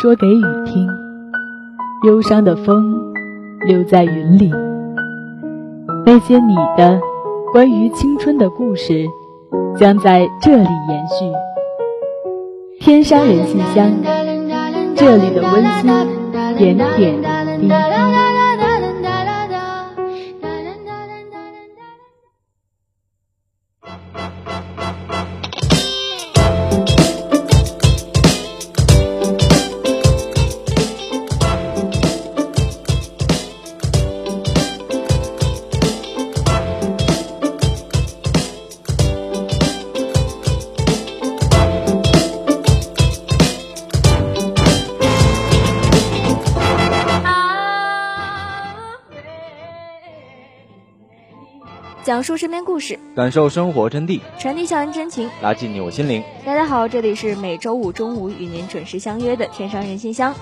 说给雨听，忧伤的风留在云里。那些你的关于青春的故事，将在这里延续。天山人信箱，这里的温馨点点滴滴。讲述身边故事，感受生活真谛，传递校园真情，拉近你我心灵。大家好，这里是每周五中午与您准时相约的天上人心香，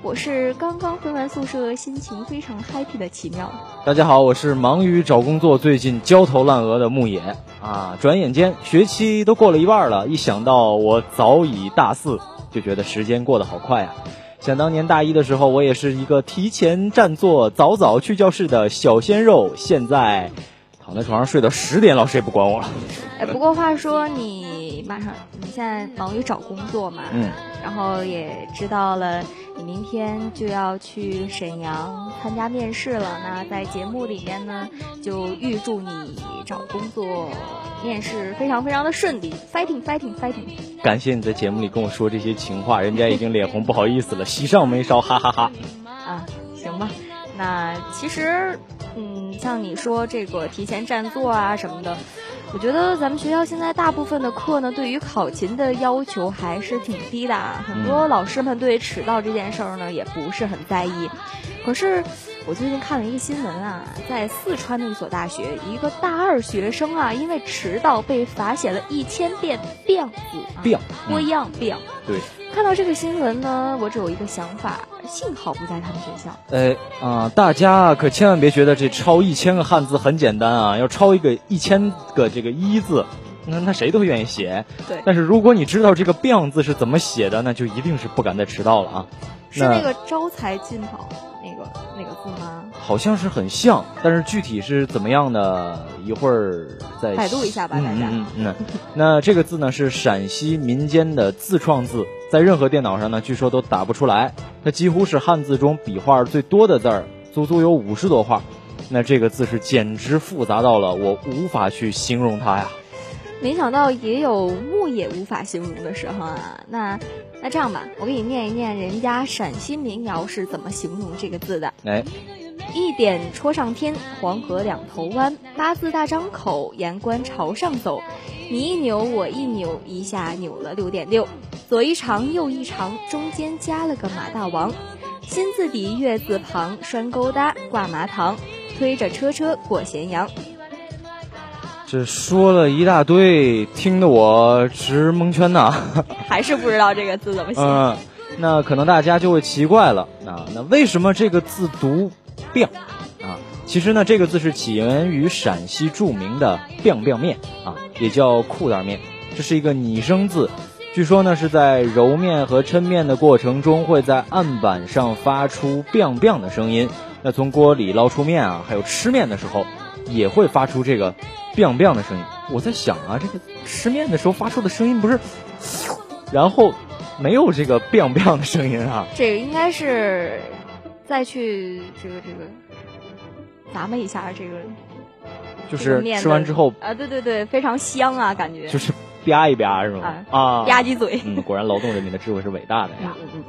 我是刚刚回完宿舍，心情非常 happy 的奇妙。大家好，我是忙于找工作，最近焦头烂额的牧野啊！转眼间学期都过了一半了，一想到我早已大四，就觉得时间过得好快啊！想当年大一的时候，我也是一个提前占座、早早去教室的小鲜肉，现在。躺在床上睡到十点，老师也不管我了。哎，不过话说，你马上你现在忙于找工作嘛？嗯。然后也知道了，你明天就要去沈阳参加面试了。那在节目里面呢，就预祝你找工作面试非常非常的顺利，fighting fighting fighting。感谢你在节目里跟我说这些情话，人家已经脸红，不好意思了，喜上眉梢，哈哈哈。啊。那其实。嗯，像你说这个提前占座啊什么的，我觉得咱们学校现在大部分的课呢，对于考勤的要求还是挺低的。很多老师们对迟到这件事儿呢，也不是很在意。可是我最近看了一个新闻啊，在四川的一所大学，一个大二学生啊，因为迟到被罚写了一千遍“病”字，病，多样病。对。看到这个新闻呢，我只有一个想法：幸好不在他们学校。呃啊，大家可千万别觉得这抄一千个汉字很简单啊！要抄一个一千个这个一字，那那谁都愿意写。对。但是如果你知道这个“病”字是怎么写的，那就一定是不敢再迟到了啊！是那个招财进宝那个那个字吗？好像是很像，但是具体是怎么样的，一会儿再百度一下吧，大家。嗯嗯嗯。那这个字呢，是陕西民间的自创字。在任何电脑上呢，据说都打不出来。它几乎是汉字中笔画最多的字儿，足足有五十多画。那这个字是简直复杂到了我无法去形容它呀。没想到也有木也无法形容的时候啊。那那这样吧，我给你念一念人家陕西民谣是怎么形容这个字的。哎，一点戳上天，黄河两头弯，八字大张口，言官朝上走。你一扭我一扭，一下扭了六点六，左一长右一长，中间加了个马大王。心字底月字旁，拴勾搭挂麻糖，推着车车过咸阳。这说了一大堆，听得我直蒙圈呐。还是不知道这个字怎么写。嗯，那可能大家就会奇怪了，啊，那为什么这个字读“变”啊？其实呢，这个字是起源于陕西著名的“变变面”啊，也叫裤带面，这是一个拟声字。据说呢，是在揉面和抻面的过程中，会在案板上发出“ biang biang 的声音。那从锅里捞出面啊，还有吃面的时候，也会发出这个。biang biang 的声音，我在想啊，这个吃面的时候发出的声音不是，然后没有这个 biang biang 的声音啊。这个应该是再去这个这个咂摸一下这个，就是吃完之后啊，对对对，非常香啊，感觉就是吧一吧是吗？啊，吧唧嘴。嗯，果然劳动人民的智慧是伟大的呀。嗯嗯，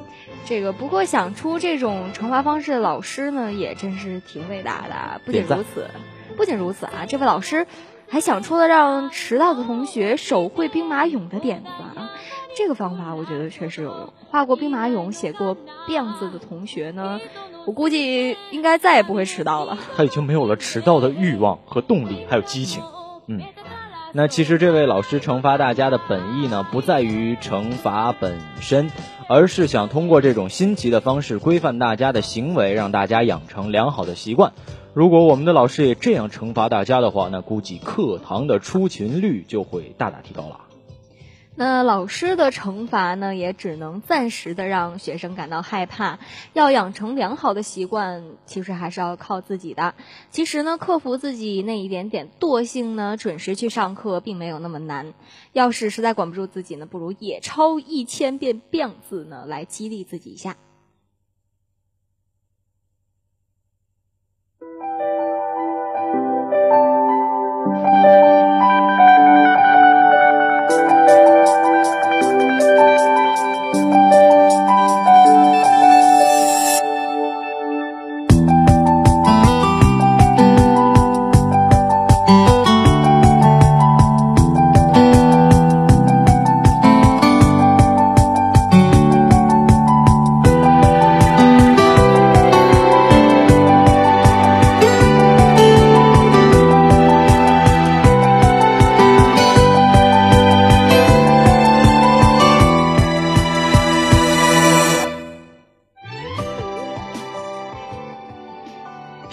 这个不过想出这种惩罚方式的老师呢，也真是挺伟大的。不仅如此，不仅如此啊，这位老师。还想出了让迟到的同学手绘兵马俑的点子啊！这个方法我觉得确实有用。画过兵马俑、写过“辫子的同学呢，我估计应该再也不会迟到了。他已经没有了迟到的欲望和动力，还有激情。嗯，那其实这位老师惩罚大家的本意呢，不在于惩罚本身，而是想通过这种新奇的方式规范大家的行为，让大家养成良好的习惯。如果我们的老师也这样惩罚大家的话，那估计课堂的出勤率就会大大提高了。那老师的惩罚呢，也只能暂时的让学生感到害怕。要养成良好的习惯，其实还是要靠自己的。其实呢，克服自己那一点点惰性呢，准时去上课并没有那么难。要是实在管不住自己呢，不如也抄一千遍“变”字呢，来激励自己一下。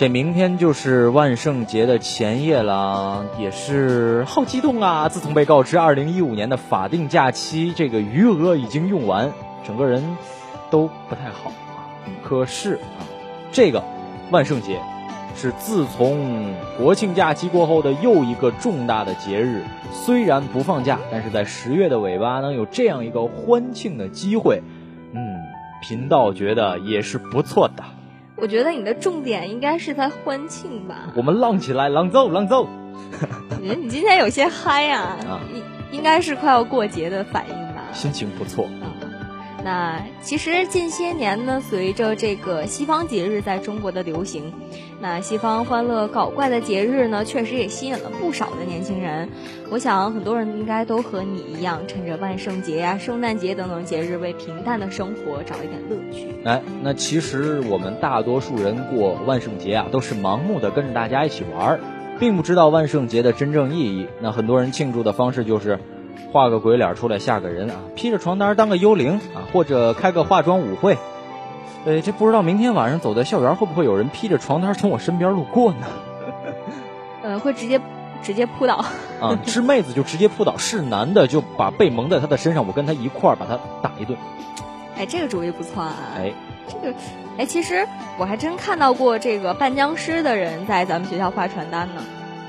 明天就是万圣节的前夜了，也是好激动啊！自从被告知二零一五年的法定假期这个余额已经用完，整个人都不太好。可是啊，这个万圣节是自从国庆假期过后的又一个重大的节日。虽然不放假，但是在十月的尾巴能有这样一个欢庆的机会，嗯，频道觉得也是不错的。我觉得你的重点应该是在欢庆吧。我们浪起来，浪走，浪走。我觉得你今天有些嗨呀，应应该是快要过节的反应吧。心情不错。那其实近些年呢，随着这个西方节日在中国的流行，那西方欢乐搞怪的节日呢，确实也吸引了不少的年轻人。我想很多人应该都和你一样，趁着万圣节呀、圣诞节等等节日，为平淡的生活找一点乐趣。哎，那其实我们大多数人过万圣节啊，都是盲目的跟着大家一起玩，并不知道万圣节的真正意义。那很多人庆祝的方式就是。画个鬼脸出来吓个人啊，披着床单当个幽灵啊，或者开个化妆舞会。呃，这不知道明天晚上走在校园会不会有人披着床单从我身边路过呢？呃，会直接直接扑倒。啊，是妹子就直接扑倒，是男的就把被蒙在他的身上，我跟他一块儿把他打一顿。哎，这个主意不错啊。哎，这个，哎，其实我还真看到过这个扮僵尸的人在咱们学校发传单呢。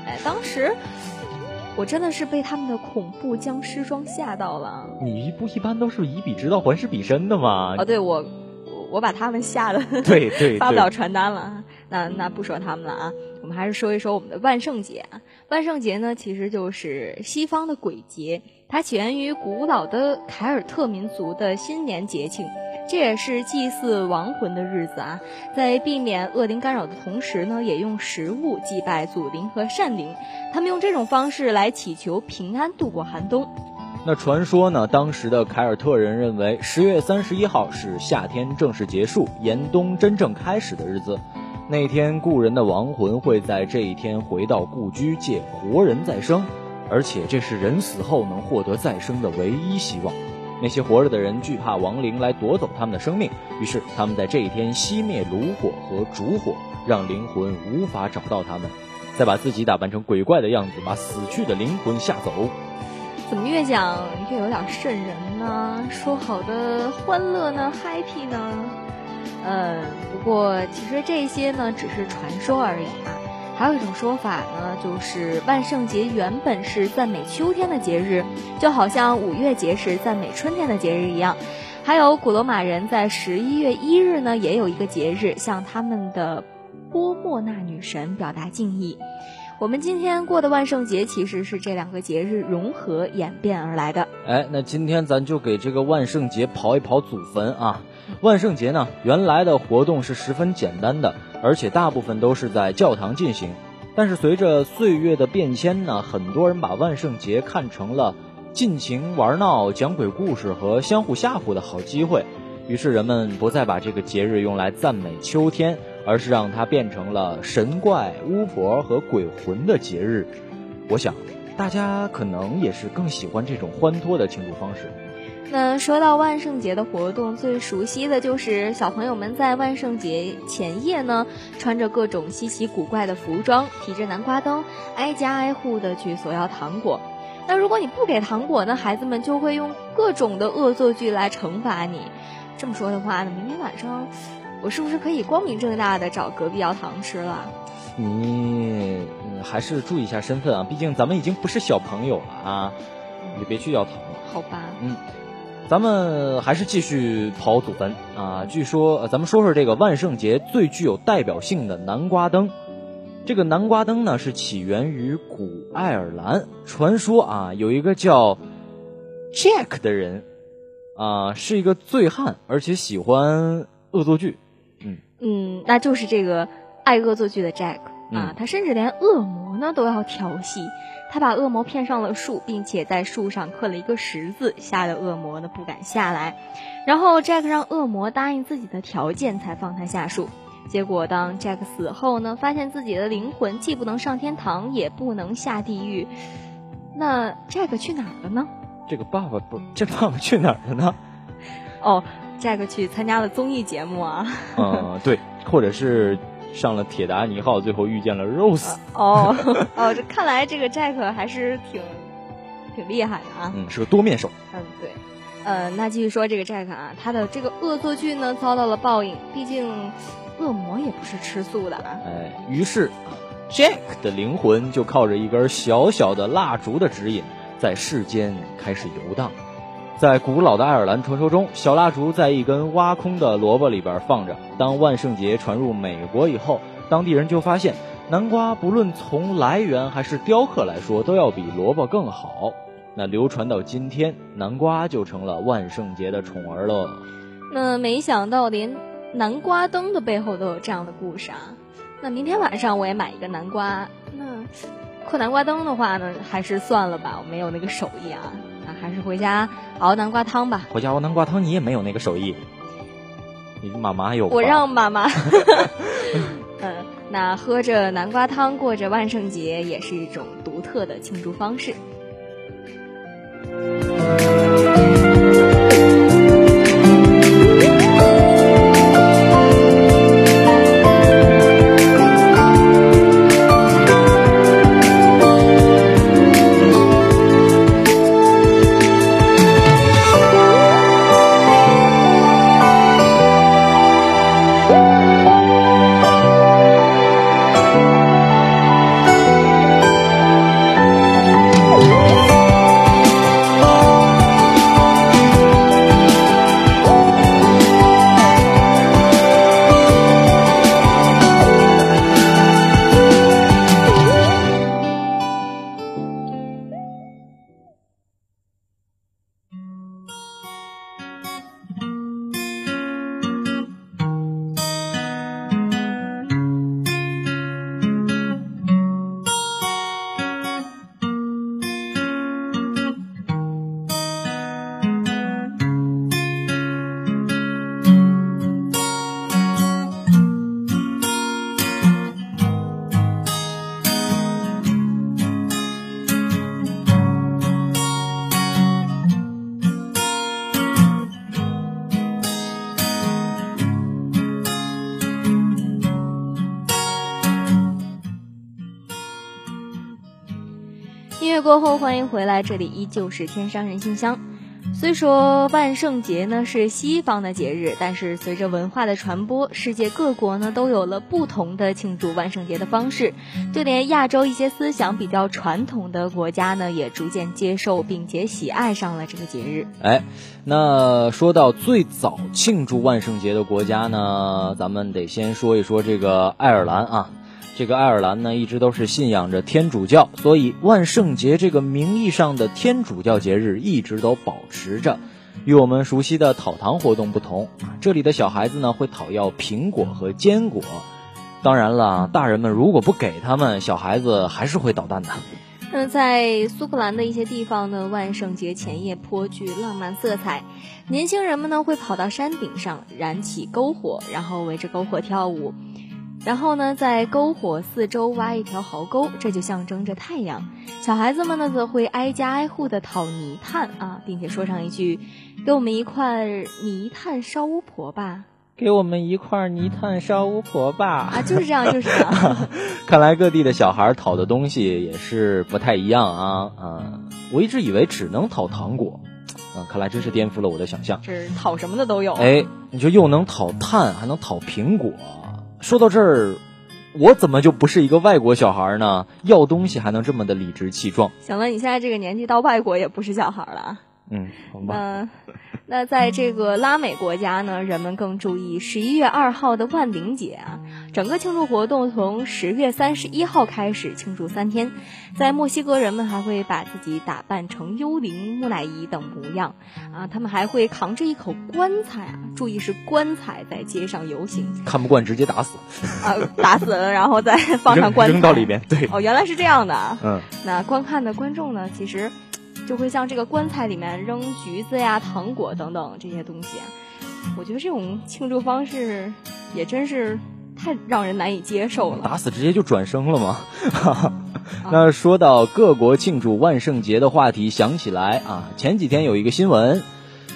哎，当时。我真的是被他们的恐怖僵尸妆吓到了。你不一般都是以彼之道还施彼身的吗？哦，对，我我把他们吓得对对 发不了传单了。那那不说他们了啊，我们还是说一说我们的万圣节。万圣节呢，其实就是西方的鬼节，它起源于古老的凯尔特民族的新年节庆，这也是祭祀亡魂的日子啊。在避免恶灵干扰的同时呢，也用食物祭拜祖灵和善灵，他们用这种方式来祈求平安度过寒冬。那传说呢，当时的凯尔特人认为十月三十一号是夏天正式结束、严冬真正开始的日子。那天，故人的亡魂会在这一天回到故居，借活人再生，而且这是人死后能获得再生的唯一希望。那些活着的人惧怕亡灵来夺走他们的生命，于是他们在这一天熄灭炉火和烛火，让灵魂无法找到他们，再把自己打扮成鬼怪的样子，把死去的灵魂吓走。怎么越讲越有点瘆人呢？说好的欢乐呢，happy 呢？嗯，不过其实这些呢只是传说而已啊。还有一种说法呢，就是万圣节原本是赞美秋天的节日，就好像五月节是赞美春天的节日一样。还有古罗马人在十一月一日呢，也有一个节日，向他们的波莫纳女神表达敬意。我们今天过的万圣节其实是这两个节日融合演变而来的。哎，那今天咱就给这个万圣节刨一刨祖坟啊。万圣节呢，原来的活动是十分简单的，而且大部分都是在教堂进行。但是随着岁月的变迁呢，很多人把万圣节看成了尽情玩闹、讲鬼故事和相互吓唬的好机会。于是人们不再把这个节日用来赞美秋天，而是让它变成了神怪、巫婆和鬼魂的节日。我想，大家可能也是更喜欢这种欢脱的庆祝方式。那说到万圣节的活动，最熟悉的就是小朋友们在万圣节前夜呢，穿着各种稀奇古怪的服装，提着南瓜灯，挨家挨户的去索要糖果。那如果你不给糖果呢，孩子们就会用各种的恶作剧来惩罚你。这么说的话呢，明天晚上我是不是可以光明正大的找隔壁要糖吃了？你还是注意一下身份啊，毕竟咱们已经不是小朋友了啊，你别去要糖了。好吧。嗯。咱们还是继续刨祖坟啊！据说，咱们说说这个万圣节最具有代表性的南瓜灯。这个南瓜灯呢，是起源于古爱尔兰。传说啊，有一个叫 Jack 的人啊，是一个醉汉，而且喜欢恶作剧。嗯嗯，那就是这个爱恶作剧的 Jack 啊，他甚至连恶魔呢都要调戏。他把恶魔骗上了树，并且在树上刻了一个十字，吓得恶魔呢不敢下来。然后 Jack 让恶魔答应自己的条件，才放他下树。结果当 Jack 死后呢，发现自己的灵魂既不能上天堂，也不能下地狱。那 Jack 去哪儿了呢？这个爸爸不，这爸爸去哪儿了呢？哦，Jack 去参加了综艺节目啊。嗯，对，或者是。上了铁达尼号，最后遇见了 Rose。哦哦，这看来这个 Jack 还是挺挺厉害的啊。嗯，是个多面手。嗯，对。呃，那继续说这个 Jack 啊，他的这个恶作剧呢遭到了报应，毕竟恶魔也不是吃素的啊。哎，于是 Jack 的灵魂就靠着一根小小的蜡烛的指引，在世间开始游荡。在古老的爱尔兰传说中，小蜡烛在一根挖空的萝卜里边放着。当万圣节传入美国以后，当地人就发现，南瓜不论从来源还是雕刻来说，都要比萝卜更好。那流传到今天，南瓜就成了万圣节的宠儿了。那没想到，连南瓜灯的背后都有这样的故事啊！那明天晚上我也买一个南瓜。那刻南瓜灯的话呢，还是算了吧，我没有那个手艺啊。还是回家熬南瓜汤吧。回家熬南瓜汤，你也没有那个手艺。你妈妈有。我让妈妈。嗯，那喝着南瓜汤过着万圣节，也是一种独特的庆祝方式。过后，欢迎回来，这里依旧是天商人信箱。虽说万圣节呢是西方的节日，但是随着文化的传播，世界各国呢都有了不同的庆祝万圣节的方式。就连亚洲一些思想比较传统的国家呢，也逐渐接受并且喜爱上了这个节日。哎，那说到最早庆祝万圣节的国家呢，咱们得先说一说这个爱尔兰啊。这个爱尔兰呢，一直都是信仰着天主教，所以万圣节这个名义上的天主教节日一直都保持着。与我们熟悉的讨糖活动不同，这里的小孩子呢会讨要苹果和坚果。当然了，大人们如果不给他们，小孩子还是会捣蛋的。那在苏格兰的一些地方呢，万圣节前夜颇具浪漫色彩，年轻人们呢会跑到山顶上燃起篝火，然后围着篝火跳舞。然后呢，在篝火四周挖一条壕沟，这就象征着太阳。小孩子们呢，则会挨家挨户的讨泥炭啊，并且说上一句：“给我们一块泥炭烧巫婆吧！”给我们一块泥炭烧巫婆吧！啊，就是这样，就是这样。看来各地的小孩讨的东西也是不太一样啊啊！我一直以为只能讨糖果，啊，看来真是颠覆了我的想象。是讨什么的都有。哎，你说又能讨炭，还能讨苹果。说到这儿，我怎么就不是一个外国小孩呢？要东西还能这么的理直气壮？行了，你现在这个年纪到外国也不是小孩了。嗯，好吧。那在这个拉美国家呢，人们更注意十一月二号的万灵节啊。整个庆祝活动从十月三十一号开始，庆祝三天。在墨西哥，人们还会把自己打扮成幽灵、木乃伊等模样啊。他们还会扛着一口棺材啊，注意是棺材，在街上游行。看不惯直接打死啊，打死了然后再放上棺材扔到里边。对，哦，原来是这样的。嗯，那观看的观众呢，其实。就会像这个棺材里面扔橘子呀、糖果等等这些东西，我觉得这种庆祝方式也真是太让人难以接受了。打死直接就转生了吗？那说到各国庆祝万圣节的话题，想起来啊，前几天有一个新闻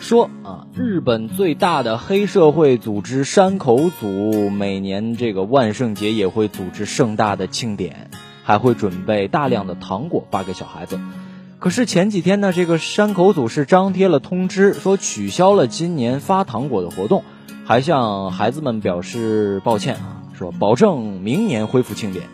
说啊，日本最大的黑社会组织山口组每年这个万圣节也会组织盛大的庆典，还会准备大量的糖果发给小孩子。可是前几天呢，这个山口组是张贴了通知，说取消了今年发糖果的活动，还向孩子们表示抱歉啊，说保证明年恢复庆典。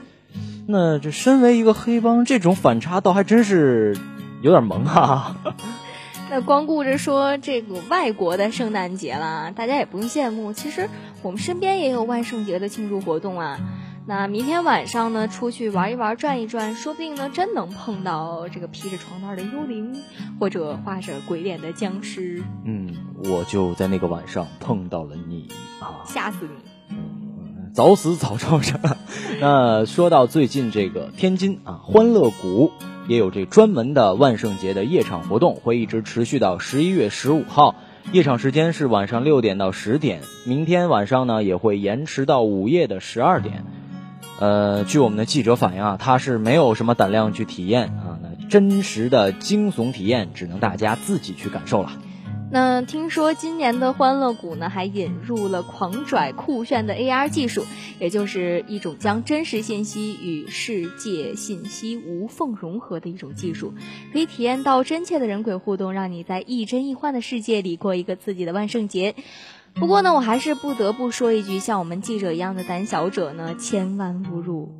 那这身为一个黑帮，这种反差倒还真是有点萌啊。那光顾着说这个外国的圣诞节啦，大家也不用羡慕，其实我们身边也有万圣节的庆祝活动啊。那明天晚上呢，出去玩一玩，转一转，说不定呢，真能碰到这个披着床单的幽灵，或者画着鬼脸的僵尸。嗯，我就在那个晚上碰到了你啊！吓死你！嗯，早死早超生。那说到最近这个天津啊，欢乐谷也有这专门的万圣节的夜场活动，会一直持续到十一月十五号，夜场时间是晚上六点到十点。明天晚上呢，也会延迟到午夜的十二点。呃，据我们的记者反映啊，他是没有什么胆量去体验啊，那真实的惊悚体验只能大家自己去感受了。那听说今年的欢乐谷呢，还引入了狂拽酷炫的 AR 技术，也就是一种将真实信息与世界信息无缝融合的一种技术，可以体验到真切的人鬼互动，让你在亦真亦幻的世界里过一个自己的万圣节。不过呢，我还是不得不说一句，像我们记者一样的胆小者呢，千万勿入。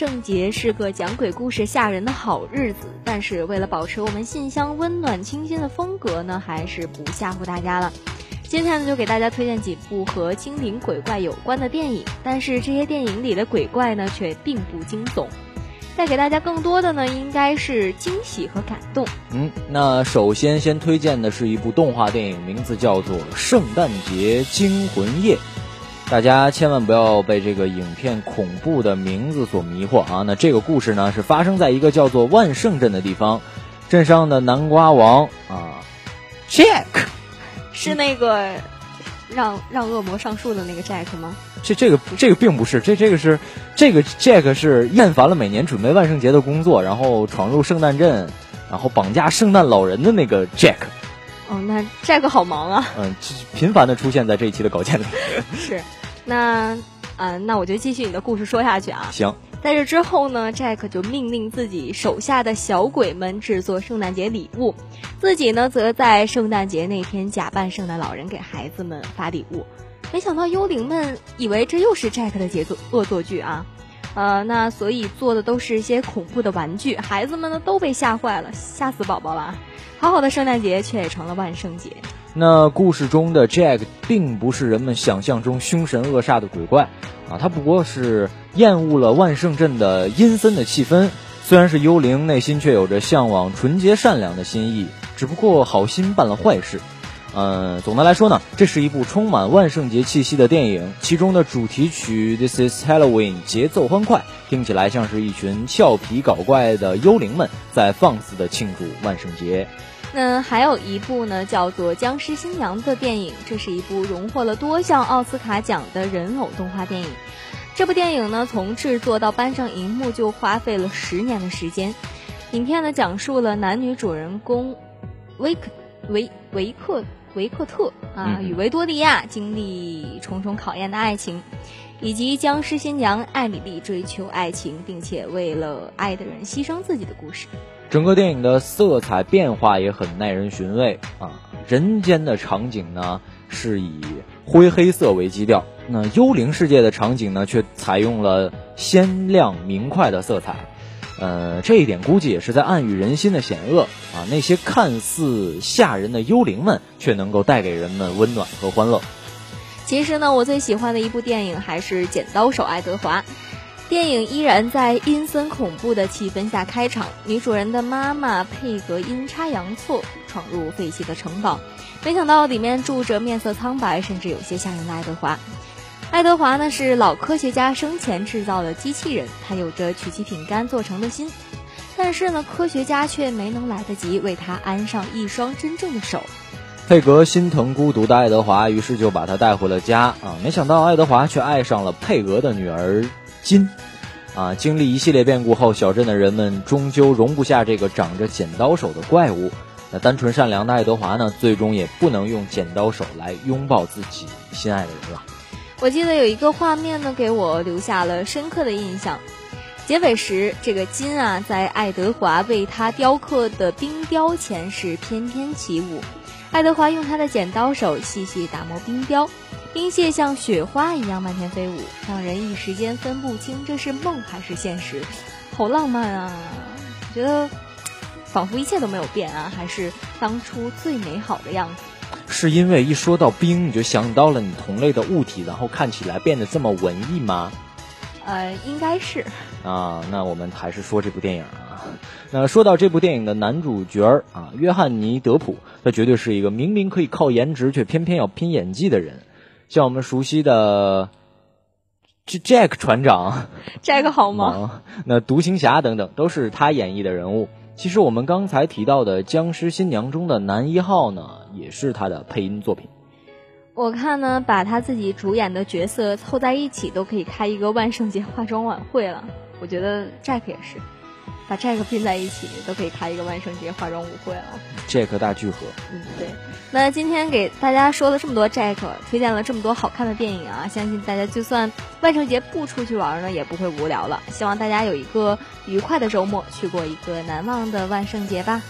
圣节是个讲鬼故事吓人的好日子，但是为了保持我们信箱温暖清新的风格呢，还是不吓唬大家了。今天呢，就给大家推荐几部和精灵鬼怪有关的电影，但是这些电影里的鬼怪呢，却并不惊悚。带给大家更多的呢，应该是惊喜和感动。嗯，那首先先推荐的是一部动画电影，名字叫做《圣诞节惊魂夜》。大家千万不要被这个影片恐怖的名字所迷惑啊！那这个故事呢，是发生在一个叫做万圣镇的地方，镇上的南瓜王啊，Jack，是那个让让恶魔上树的那个 Jack 吗？这这个这个并不是，这这个是这个 Jack 是厌烦了每年准备万圣节的工作，然后闯入圣诞镇，然后绑架圣诞老人的那个 Jack。哦，那 Jack 好忙啊！嗯，频繁的出现在这一期的稿件里。是。那，嗯，那我就继续你的故事说下去啊。行，在这之后呢，Jack 就命令自己手下的小鬼们制作圣诞节礼物，自己呢则在圣诞节那天假扮圣诞老人给孩子们发礼物。没想到幽灵们以为这又是 Jack 的杰作恶作剧啊，呃，那所以做的都是一些恐怖的玩具，孩子们呢都被吓坏了，吓死宝宝了。好好的圣诞节却也成了万圣节。那故事中的 Jack 并不是人们想象中凶神恶煞的鬼怪，啊，他不过是厌恶了万圣镇的阴森的气氛。虽然是幽灵，内心却有着向往纯洁善良的心意，只不过好心办了坏事。嗯，总的来说呢，这是一部充满万圣节气息的电影。其中的主题曲《This Is Halloween》节奏欢快，听起来像是一群俏皮搞怪的幽灵们在放肆的庆祝万圣节。那还有一部呢，叫做《僵尸新娘》的电影，这是一部荣获了多项奥斯卡奖的人偶动画电影。这部电影呢，从制作到搬上荧幕就花费了十年的时间。影片呢，讲述了男女主人公维克维维克维克特啊与维多利亚经历重重考验的爱情，以及僵尸新娘艾米丽追求爱情，并且为了爱的人牺牲自己的故事。整个电影的色彩变化也很耐人寻味啊！人间的场景呢是以灰黑色为基调，那幽灵世界的场景呢却采用了鲜亮明快的色彩，呃，这一点估计也是在暗喻人心的险恶啊！那些看似吓人的幽灵们，却能够带给人们温暖和欢乐。其实呢，我最喜欢的一部电影还是《剪刀手爱德华》。电影依然在阴森恐怖的气氛下开场，女主人的妈妈佩格阴差阳错闯入废弃的城堡，没想到里面住着面色苍白甚至有些吓人的爱德华。爱德华呢是老科学家生前制造的机器人，他有着曲奇饼干做成的心，但是呢科学家却没能来得及为他安上一双真正的手。佩格心疼孤独的爱德华，于是就把他带回了家啊，没想到爱德华却爱上了佩格的女儿。金，啊！经历一系列变故后，小镇的人们终究容不下这个长着剪刀手的怪物。那单纯善良的爱德华呢？最终也不能用剪刀手来拥抱自己心爱的人了。我记得有一个画面呢，给我留下了深刻的印象。结尾时，这个金啊，在爱德华为他雕刻的冰雕前是翩翩起舞。爱德华用他的剪刀手细细打磨冰雕。冰屑像雪花一样漫天飞舞，让人一时间分不清这是梦还是现实，好浪漫啊！觉得 仿佛一切都没有变啊，还是当初最美好的样子。是因为一说到冰，你就想到了你同类的物体，然后看起来变得这么文艺吗？呃，应该是。啊，那我们还是说这部电影啊。那说到这部电影的男主角啊，约翰尼·德普，他绝对是一个明明可以靠颜值，却偏偏要拼演技的人。像我们熟悉的，Jack 船长，Jack 好吗？那独行侠等等都是他演绎的人物。其实我们刚才提到的《僵尸新娘》中的男一号呢，也是他的配音作品。我看呢，把他自己主演的角色凑在一起，都可以开一个万圣节化妆晚会了。我觉得 Jack 也是。把 Jack 拼在一起，都可以开一个万圣节化妆舞会了。Jack 大聚合。嗯，对。那今天给大家说了这么多 Jack，推荐了这么多好看的电影啊，相信大家就算万圣节不出去玩呢，也不会无聊了。希望大家有一个愉快的周末，去过一个难忘的万圣节吧。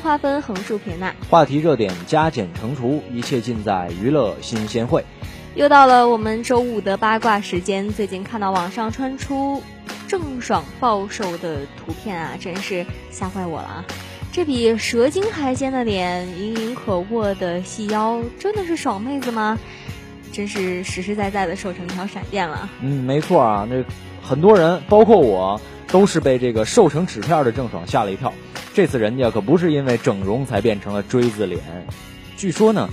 划分横竖撇捺，话题热点加减乘除，一切尽在娱乐新鲜会。又到了我们周五的八卦时间。最近看到网上传出郑爽暴瘦的图片啊，真是吓坏我了啊！这比蛇精还尖的脸，盈盈可握的细腰，真的是爽妹子吗？真是实实在在的瘦成一条闪电了。嗯，没错啊，那很多人，包括我，都是被这个瘦成纸片的郑爽吓了一跳。这次人家可不是因为整容才变成了锥子脸，据说呢，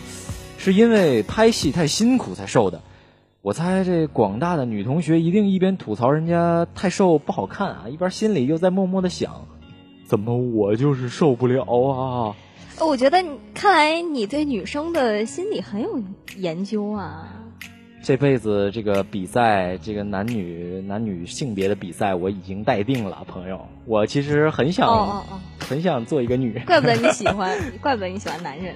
是因为拍戏太辛苦才瘦的。我猜这广大的女同学一定一边吐槽人家太瘦不好看啊，一边心里又在默默的想：怎么我就是受不了啊？我觉得，看来你对女生的心理很有研究啊。这辈子这个比赛，这个男女男女性别的比赛，我已经待定了，朋友。我其实很想，很想做一个女人。怪不得你喜欢，怪不得你喜欢男人。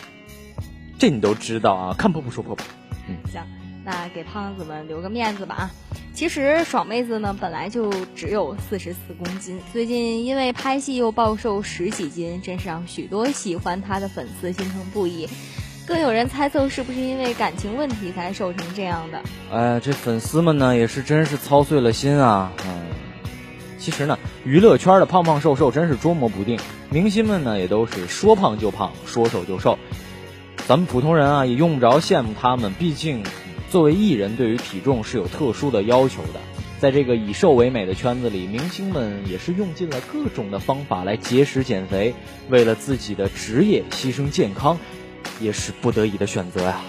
这你都知道啊？看破不说破吧。嗯，行，那给胖子们留个面子吧啊。其实爽妹子呢，本来就只有四十四公斤，最近因为拍戏又暴瘦十几斤，真是让许多喜欢她的粉丝心疼不已。更有人猜测是不是因为感情问题才瘦成这样的？哎，这粉丝们呢也是真是操碎了心啊！嗯，其实呢，娱乐圈的胖胖瘦瘦真是捉摸不定，明星们呢也都是说胖就胖，说瘦就瘦。咱们普通人啊也用不着羡慕他们，毕竟作为艺人，对于体重是有特殊的要求的。在这个以瘦为美的圈子里，明星们也是用尽了各种的方法来节食减肥，为了自己的职业牺牲健康。也是不得已的选择呀。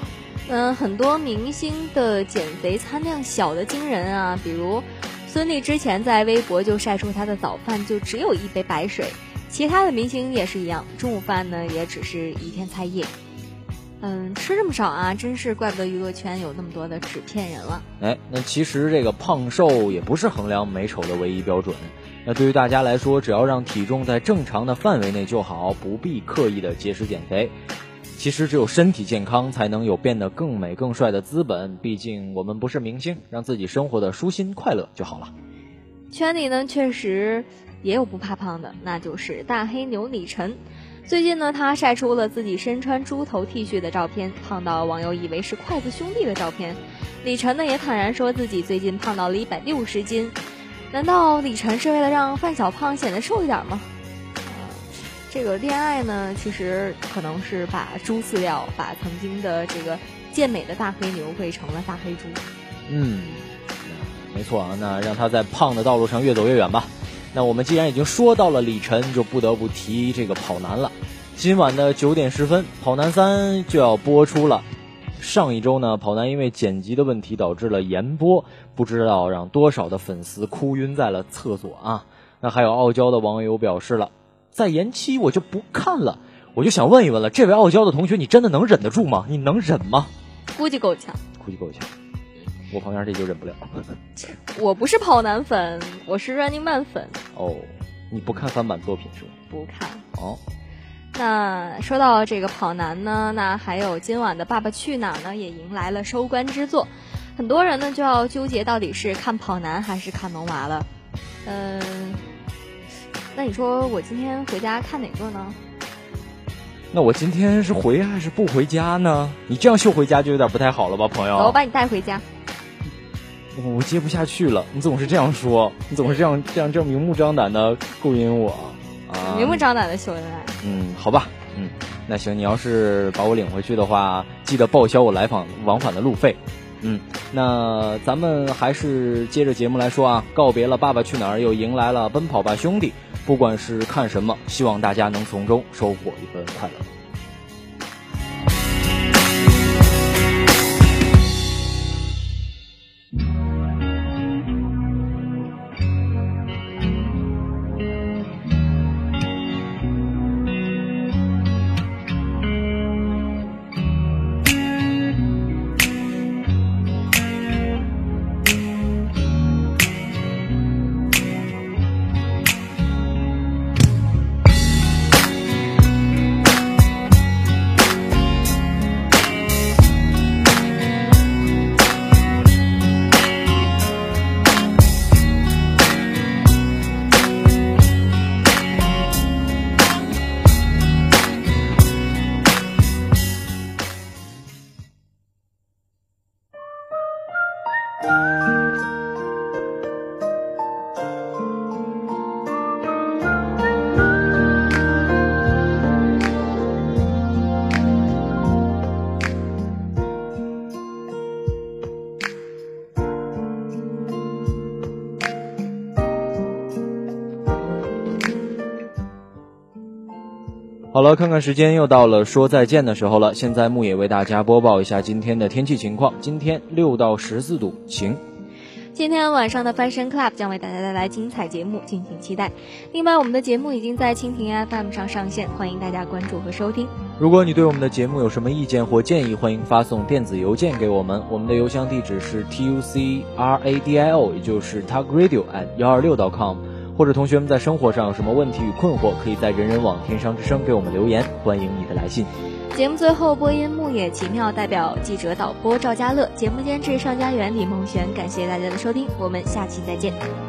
嗯，很多明星的减肥餐量小的惊人啊，比如孙俪之前在微博就晒出她的早饭就只有一杯白水，其他的明星也是一样，中午饭呢也只是一片菜叶。嗯，吃这么少啊，真是怪不得娱乐圈有那么多的纸片人了。哎，那其实这个胖瘦也不是衡量美丑的唯一标准。那对于大家来说，只要让体重在正常的范围内就好，不必刻意的节食减肥。其实只有身体健康，才能有变得更美更帅的资本。毕竟我们不是明星，让自己生活的舒心快乐就好了。圈里呢，确实也有不怕胖的，那就是大黑牛李晨。最近呢，他晒出了自己身穿猪头 T 恤的照片，胖到网友以为是筷子兄弟的照片。李晨呢，也坦然说自己最近胖到了一百六十斤。难道李晨是为了让范小胖显得瘦一点吗？这个恋爱呢，其实可能是把猪饲料，把曾经的这个健美的大黑牛喂成了大黑猪。嗯，没错啊，那让他在胖的道路上越走越远吧。那我们既然已经说到了李晨，就不得不提这个跑男了。今晚的九点十分，跑男三就要播出了。上一周呢，跑男因为剪辑的问题导致了延播，不知道让多少的粉丝哭晕在了厕所啊。那还有傲娇的网友表示了。再延期我就不看了，我就想问一问了，这位傲娇的同学，你真的能忍得住吗？你能忍吗？估计够呛，估计够呛。我旁边这就忍不了。我不是跑男粉，我是 Running Man 粉。哦，你不看翻版作品是吗？不看。哦，那说到这个跑男呢，那还有今晚的《爸爸去哪儿》呢，也迎来了收官之作。很多人呢就要纠结到底是看跑男还是看萌娃了。嗯。那你说我今天回家看哪个呢？那我今天是回还是不回家呢？你这样秀回家就有点不太好了吧，朋友？我把你带回家。我接不下去了，你总是这样说，你总是这样这样这样明目张胆的勾引我啊！明目张胆的秀恩爱。嗯，好吧，嗯，那行，你要是把我领回去的话，记得报销我来访往返的路费。嗯，那咱们还是接着节目来说啊，告别了《爸爸去哪儿》，又迎来了《奔跑吧兄弟》。不管是看什么，希望大家能从中收获一份快乐。好了，看看时间，又到了说再见的时候了。现在牧野为大家播报一下今天的天气情况。今天六到十四度，晴。今天晚上的 Fashion Club 将为大家带来精彩节目，敬请期待。另外，我们的节目已经在蜻蜓 FM 上上线，欢迎大家关注和收听。如果你对我们的节目有什么意见或建议，欢迎发送电子邮件给我们，我们的邮箱地址是 t u c r a d i o，也就是 talk radio at 幺二六 .com。或者同学们在生活上有什么问题与困惑，可以在人人网天商之声给我们留言，欢迎你的来信。节目最后，播音牧野奇妙代表记者导播赵家乐，节目监制尚家园李梦璇，感谢大家的收听，我们下期再见。